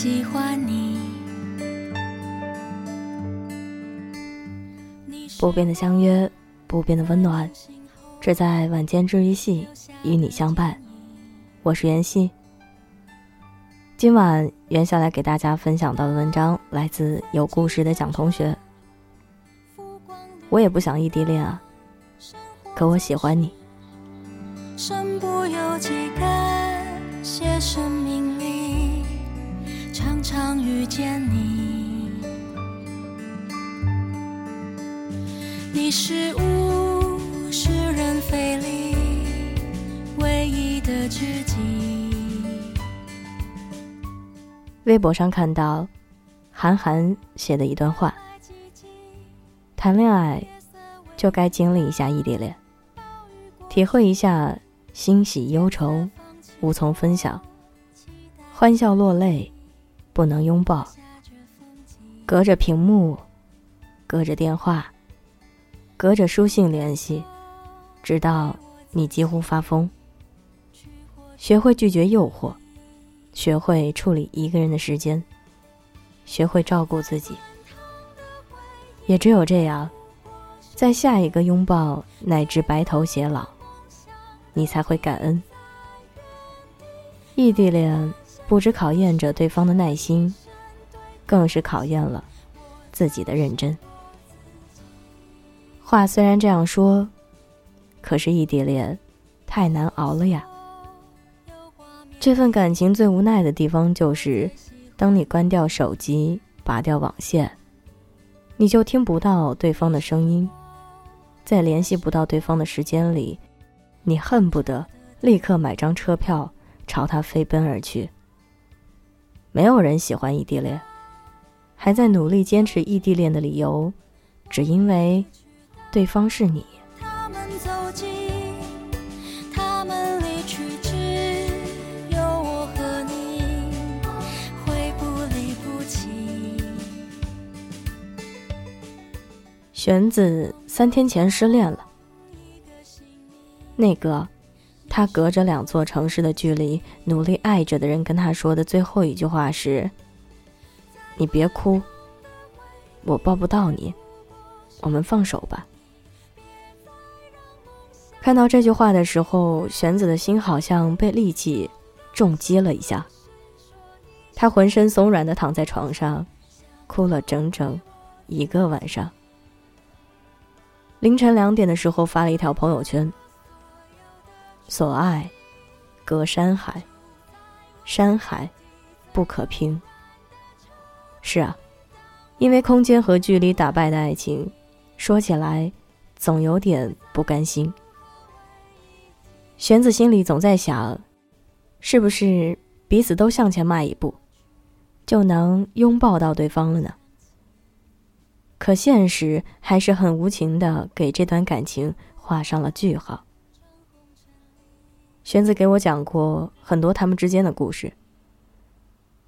喜欢你。不变的相约，不变的温暖，只在晚间治愈系与你相伴。我是袁熙。今晚袁下来给大家分享到的文章来自有故事的蒋同学。我也不想异地恋啊，可我喜欢你。身不由己，感见你。你是物是人非里唯一的知己。微博上看到韩寒写的一段话：谈恋爱就该经历一下异地恋，体会一下欣喜忧愁无从分享，欢笑落泪不能拥抱，隔着屏幕，隔着电话，隔着书信联系，直到你几乎发疯，学会拒绝诱惑。学会处理一个人的时间，学会照顾自己，也只有这样，在下一个拥抱乃至白头偕老，你才会感恩。异地恋不只考验着对方的耐心，更是考验了自己的认真。话虽然这样说，可是异地恋太难熬了呀。这份感情最无奈的地方就是，当你关掉手机、拔掉网线，你就听不到对方的声音，在联系不到对方的时间里，你恨不得立刻买张车票朝他飞奔而去。没有人喜欢异地恋，还在努力坚持异地恋的理由，只因为对方是你。玄子三天前失恋了。那个，他隔着两座城市的距离，努力爱着的人跟他说的最后一句话是：“你别哭，我抱不到你，我们放手吧。”看到这句话的时候，玄子的心好像被利器重击了一下。他浑身松软的躺在床上，哭了整整一个晚上。凌晨两点的时候发了一条朋友圈：“所爱，隔山海，山海不可平。”是啊，因为空间和距离打败的爱情，说起来总有点不甘心。玄子心里总在想，是不是彼此都向前迈一步，就能拥抱到对方了呢？可现实还是很无情的，给这段感情画上了句号。玄子给我讲过很多他们之间的故事。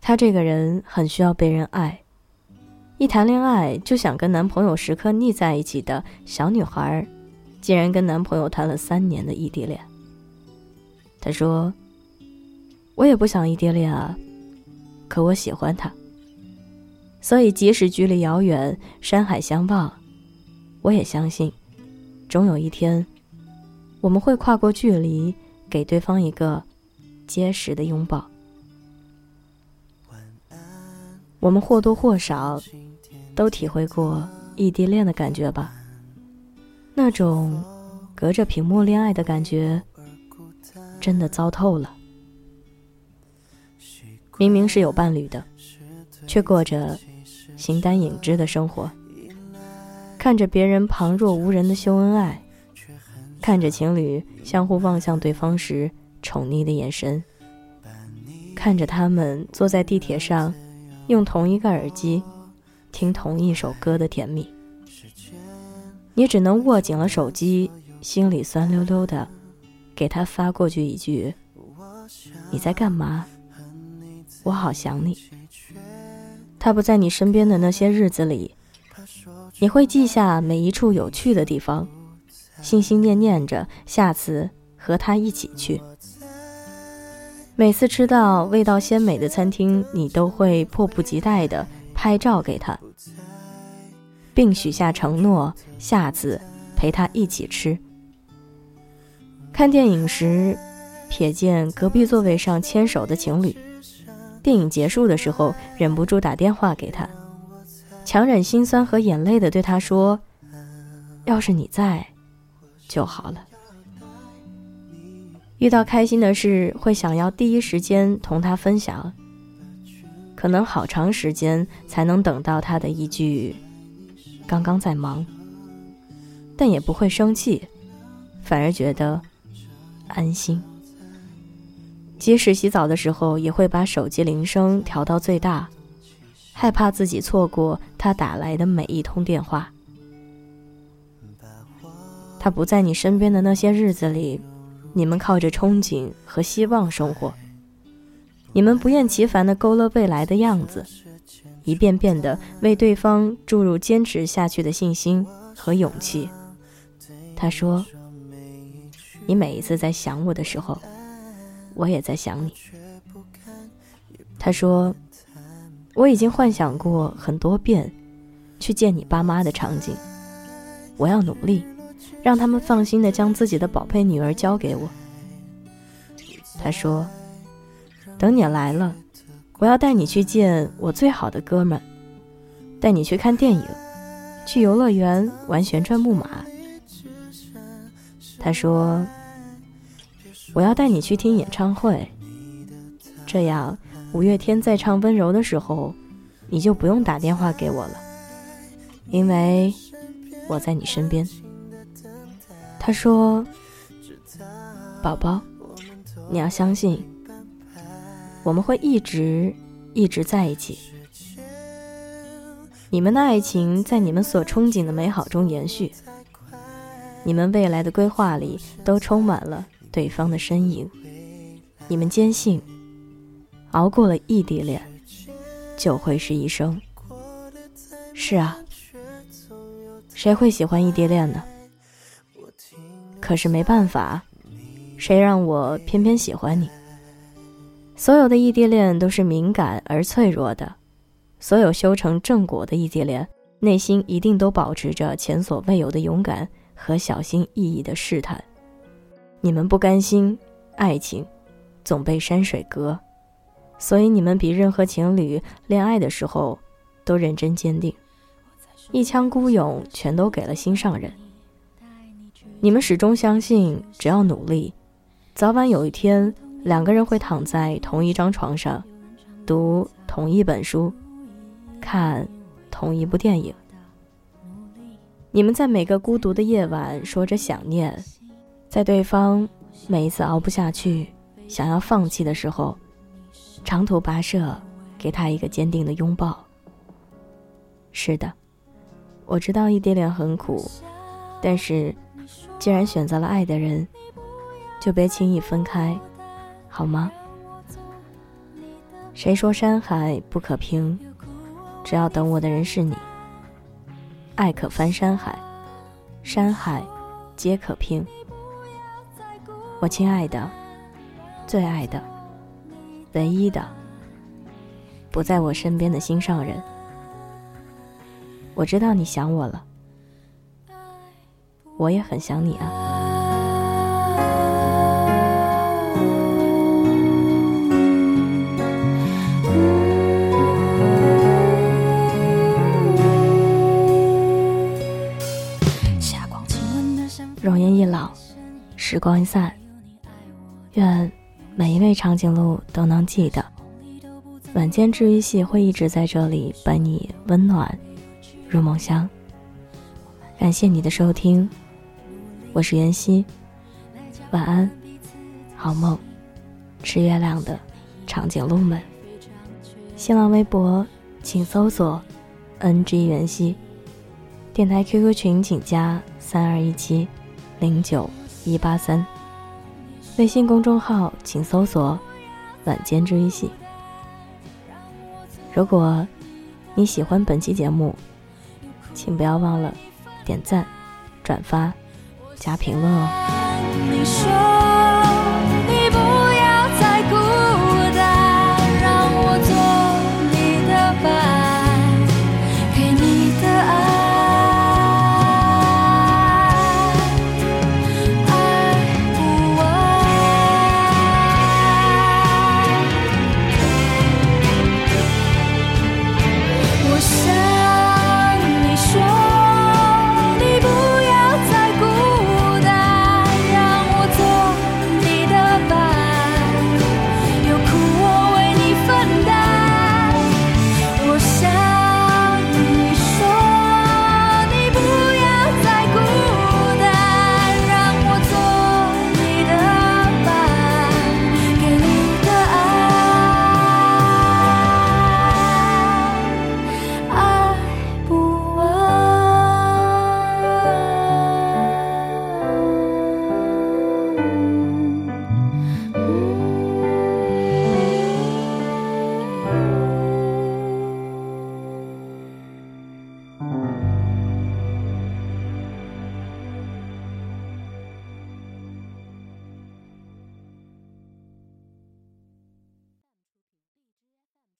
她这个人很需要被人爱，一谈恋爱就想跟男朋友时刻腻在一起的小女孩，竟然跟男朋友谈了三年的异地恋。她说：“我也不想异地恋啊，可我喜欢他。”所以，即使距离遥远，山海相望，我也相信，终有一天，我们会跨过距离，给对方一个结实的拥抱。我们或多或少都体会过异地恋的感觉吧？那种隔着屏幕恋爱的感觉，真的糟透了。明明是有伴侣的，却过着。形单影只的生活，看着别人旁若无人的秀恩爱，看着情侣相互望向对方时宠溺的眼神，看着他们坐在地铁上，用同一个耳机听同一首歌的甜蜜，你只能握紧了手机，心里酸溜溜的，给他发过去一句：“你在干嘛？我好想你。”他不在你身边的那些日子里，你会记下每一处有趣的地方，心心念念着下次和他一起去。每次吃到味道鲜美的餐厅，你都会迫不及待的拍照给他，并许下承诺，下次陪他一起吃。看电影时，瞥见隔壁座位上牵手的情侣，电影结束的时候，忍不住打电话给他，强忍心酸和眼泪的对他说：“要是你在，就好了。”遇到开心的事，会想要第一时间同他分享，可能好长时间才能等到他的一句“刚刚在忙”，但也不会生气，反而觉得安心。即使洗澡的时候，也会把手机铃声调到最大，害怕自己错过他打来的每一通电话。他不在你身边的那些日子里。你们靠着憧憬和希望生活，你们不厌其烦地勾勒未来的样子，一遍遍地为对方注入坚持下去的信心和勇气。他说：“你每一次在想我的时候，我也在想你。”他说：“我已经幻想过很多遍去见你爸妈的场景，我要努力。”让他们放心的将自己的宝贝女儿交给我。他说：“等你来了，我要带你去见我最好的哥们，带你去看电影，去游乐园玩旋转木马。”他说：“我要带你去听演唱会，这样五月天在唱《温柔》的时候，你就不用打电话给我了，因为我在你身边。”他说：“宝宝，你要相信，我们会一直一直在一起。你们的爱情在你们所憧憬的美好中延续，你们未来的规划里都充满了对方的身影。你们坚信，熬过了异地恋，就会是一生。是啊，谁会喜欢异地恋呢？”可是没办法，谁让我偏偏喜欢你？所有的异地恋都是敏感而脆弱的，所有修成正果的异地恋，内心一定都保持着前所未有的勇敢和小心翼翼的试探。你们不甘心，爱情总被山水隔，所以你们比任何情侣恋爱的时候都认真坚定，一腔孤勇全都给了心上人。你们始终相信，只要努力，早晚有一天，两个人会躺在同一张床上，读同一本书，看同一部电影。你们在每个孤独的夜晚说着想念，在对方每一次熬不下去、想要放弃的时候，长途跋涉，给他一个坚定的拥抱。是的，我知道异地恋很苦，但是。既然选择了爱的人，就别轻易分开，好吗？谁说山海不可平？只要等我的人是你，爱可翻山海，山海皆可平。我亲爱的，最爱的，唯一的，不在我身边的心上人，我知道你想我了。我也很想你啊！容颜一老，时光一散，愿每一位长颈鹿都能记得，晚间治愈系会一直在这里伴你温暖入梦乡。感谢你的收听。我是袁熙，晚安，好梦，吃月亮的长颈鹿们。新浪微博请搜索 “ng 袁熙”，电台 QQ 群请加三二一七零九一八三，微信公众号请搜索“晚间治愈系”。如果你喜欢本期节目，请不要忘了点赞、转发。加评论哦。